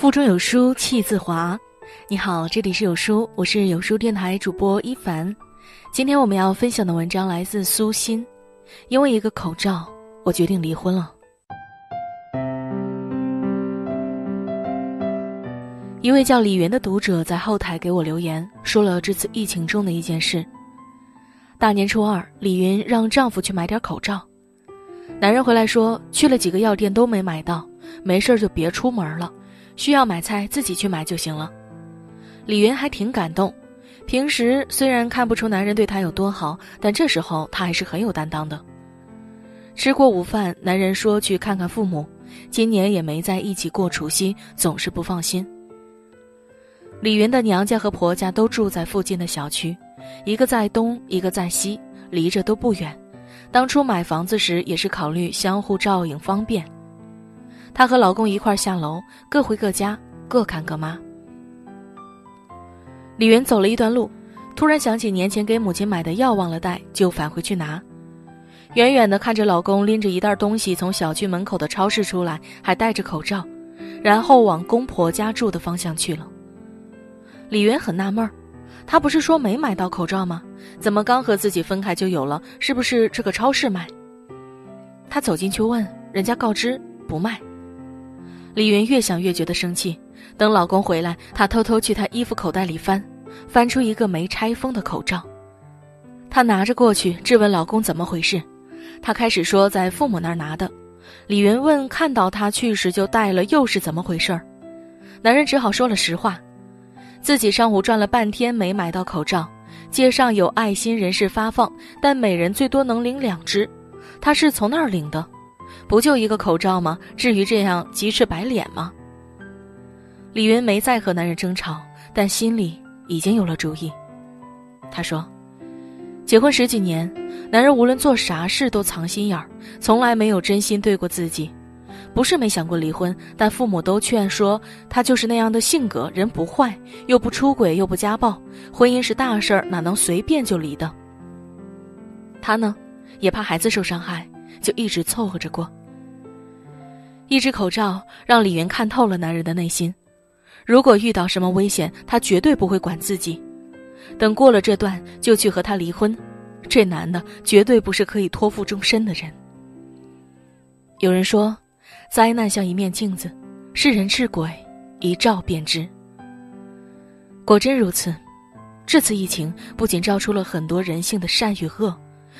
腹中有书气自华。你好，这里是有书，我是有书电台主播一凡。今天我们要分享的文章来自苏欣。因为一个口罩，我决定离婚了。一位叫李云的读者在后台给我留言，说了这次疫情中的一件事。大年初二，李云让丈夫去买点口罩，男人回来说去了几个药店都没买到，没事就别出门了，需要买菜自己去买就行了。李云还挺感动，平时虽然看不出男人对她有多好，但这时候她还是很有担当的。吃过午饭，男人说去看看父母，今年也没在一起过除夕，总是不放心。李云的娘家和婆家都住在附近的小区，一个在东，一个在西，离着都不远。当初买房子时也是考虑相互照应方便。她和老公一块下楼，各回各家，各看各妈。李云走了一段路，突然想起年前给母亲买的药忘了带，就返回去拿。远远的看着老公拎着一袋东西从小区门口的超市出来，还戴着口罩，然后往公婆家住的方向去了。李云很纳闷儿，他不是说没买到口罩吗？怎么刚和自己分开就有了？是不是这个超市卖？他走进去问，人家告知不卖。李云越想越觉得生气。等老公回来，她偷偷去他衣服口袋里翻，翻出一个没拆封的口罩。她拿着过去，质问老公怎么回事。他开始说在父母那儿拿的。李云问看到他去时就戴了，又是怎么回事？男人只好说了实话。自己上午转了半天没买到口罩，街上有爱心人士发放，但每人最多能领两只，他是从那儿领的，不就一个口罩吗？至于这样急赤白脸吗？李云没再和男人争吵，但心里已经有了主意。他说：“结婚十几年，男人无论做啥事都藏心眼儿，从来没有真心对过自己。”不是没想过离婚，但父母都劝说他就是那样的性格，人不坏，又不出轨，又不家暴，婚姻是大事儿，哪能随便就离的？他呢，也怕孩子受伤害，就一直凑合着过。一只口罩让李云看透了男人的内心，如果遇到什么危险，他绝对不会管自己，等过了这段就去和他离婚。这男的绝对不是可以托付终身的人。有人说。灾难像一面镜子，是人是鬼，一照便知。果真如此，这次疫情不仅照出了很多人性的善与恶，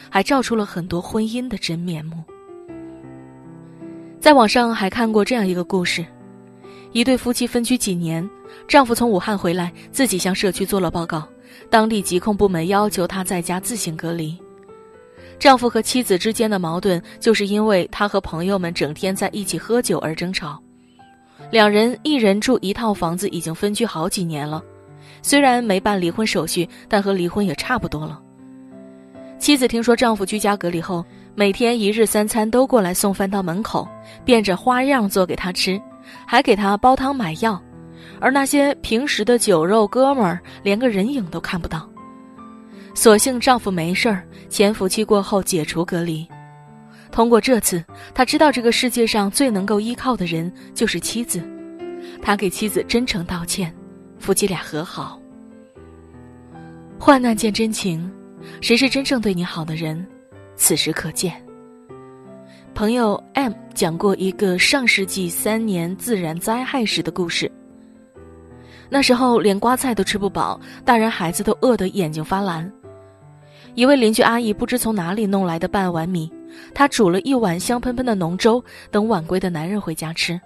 还照出了很多婚姻的真面目。在网上还看过这样一个故事：一对夫妻分居几年，丈夫从武汉回来，自己向社区做了报告，当地疾控部门要求他在家自行隔离。丈夫和妻子之间的矛盾，就是因为他和朋友们整天在一起喝酒而争吵。两人一人住一套房子，已经分居好几年了。虽然没办离婚手续，但和离婚也差不多了。妻子听说丈夫居家隔离后，每天一日三餐都过来送饭到门口，变着花样做给他吃，还给他煲汤买药。而那些平时的酒肉哥们儿，连个人影都看不到。所幸丈夫没事儿，潜伏期过后解除隔离。通过这次，他知道这个世界上最能够依靠的人就是妻子。他给妻子真诚道歉，夫妻俩和好。患难见真情，谁是真正对你好的人，此时可见。朋友 M 讲过一个上世纪三年自然灾害时的故事。那时候连瓜菜都吃不饱，大人孩子都饿得眼睛发蓝。一位邻居阿姨不知从哪里弄来的半碗米，她煮了一碗香喷喷的浓粥，等晚归的男人回家吃。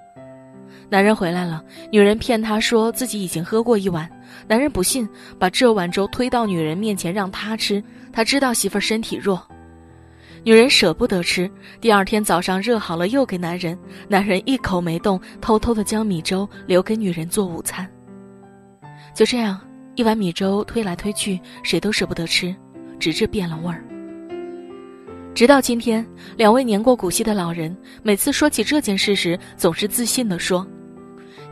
男人回来了，女人骗他说自己已经喝过一碗，男人不信，把这碗粥推到女人面前让她吃。他知道媳妇儿身体弱，女人舍不得吃。第二天早上热好了又给男人，男人一口没动，偷偷的将米粥留给女人做午餐。就这样，一碗米粥推来推去，谁都舍不得吃。直至变了味儿。直到今天，两位年过古稀的老人每次说起这件事时，总是自信地说：“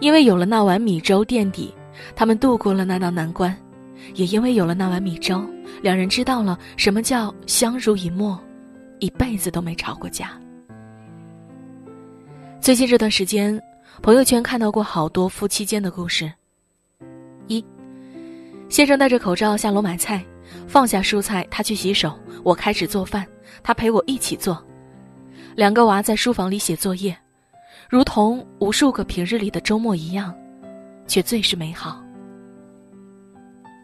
因为有了那碗米粥垫底，他们度过了那道难关；也因为有了那碗米粥，两人知道了什么叫相濡以沫，一辈子都没吵过架。”最近这段时间，朋友圈看到过好多夫妻间的故事。一，先生戴着口罩下楼买菜，放下蔬菜，他去洗手，我开始做饭，他陪我一起做。两个娃在书房里写作业，如同无数个平日里的周末一样，却最是美好。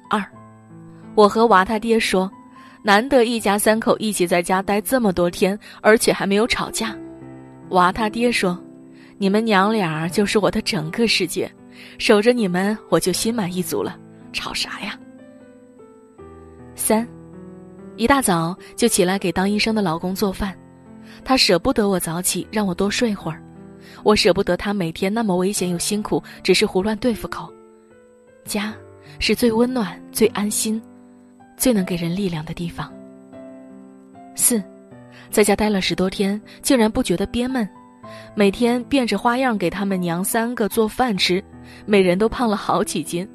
二，我和娃他爹说，难得一家三口一起在家待这么多天，而且还没有吵架。娃他爹说：“你们娘俩就是我的整个世界，守着你们我就心满意足了，吵啥呀？”三，一大早就起来给当医生的老公做饭。他舍不得我早起，让我多睡会儿；我舍不得他每天那么危险又辛苦，只是胡乱对付口。家是最温暖、最安心、最能给人力量的地方。四，在家待了十多天，竟然不觉得憋闷，每天变着花样给他们娘三个做饭吃，每人都胖了好几斤。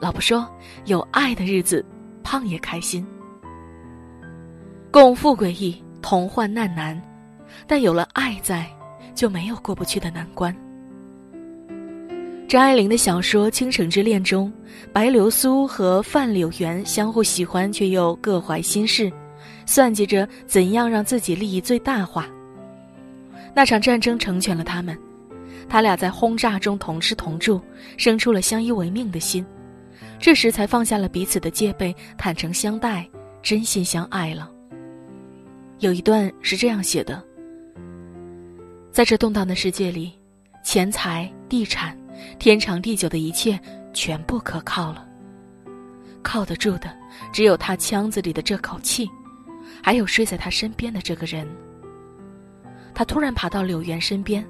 老婆说：“有爱的日子，胖也开心。”共富贵易，同患难难。但有了爱在，就没有过不去的难关。张爱玲的小说《倾城之恋》中，白流苏和范柳原相互喜欢，却又各怀心事，算计着怎样让自己利益最大化。那场战争成全了他们，他俩在轰炸中同吃同住，生出了相依为命的心，这时才放下了彼此的戒备，坦诚相待，真心相爱了。有一段是这样写的。在这动荡的世界里，钱财、地产、天长地久的一切，全部可靠了。靠得住的，只有他腔子里的这口气，还有睡在他身边的这个人。他突然爬到柳原身边，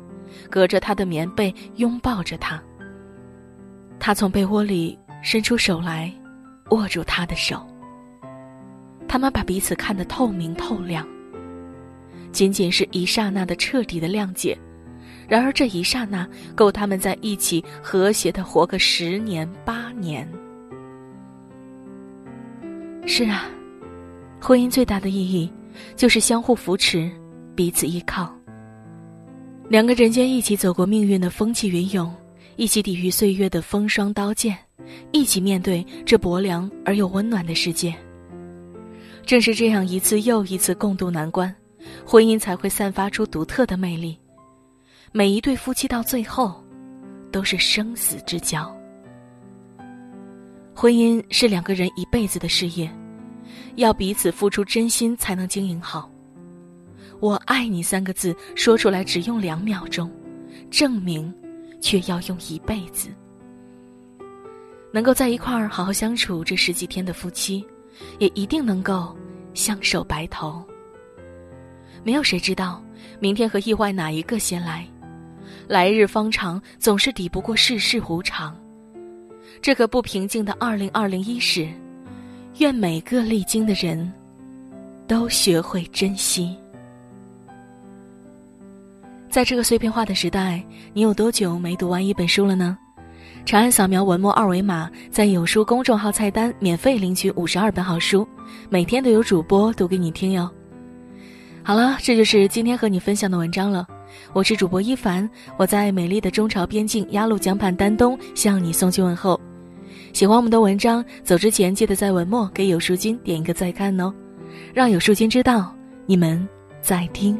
隔着他的棉被拥抱着他。他从被窝里伸出手来，握住他的手。他们把彼此看得透明透亮。仅仅是一刹那的彻底的谅解，然而这一刹那够他们在一起和谐的活个十年八年。是啊，婚姻最大的意义就是相互扶持，彼此依靠。两个人间一起走过命运的风起云涌，一起抵御岁月的风霜刀剑，一起面对这薄凉而又温暖的世界。正是这样一次又一次共度难关。婚姻才会散发出独特的魅力。每一对夫妻到最后，都是生死之交。婚姻是两个人一辈子的事业，要彼此付出真心才能经营好。我爱你三个字说出来只用两秒钟，证明却要用一辈子。能够在一块儿好好相处这十几天的夫妻，也一定能够相守白头。没有谁知道，明天和意外哪一个先来？来日方长，总是抵不过世事无常。这个不平静的二零二零一时，愿每个历经的人，都学会珍惜。在这个碎片化的时代，你有多久没读完一本书了呢？长按扫描文末二维码，在有书公众号菜单免费领取五十二本好书，每天都有主播读给你听哟。好了，这就是今天和你分享的文章了。我是主播一凡，我在美丽的中朝边境鸭绿江畔丹东向你送去问候。喜欢我们的文章，走之前记得在文末给有书君点一个再看哦，让有书君知道你们在听。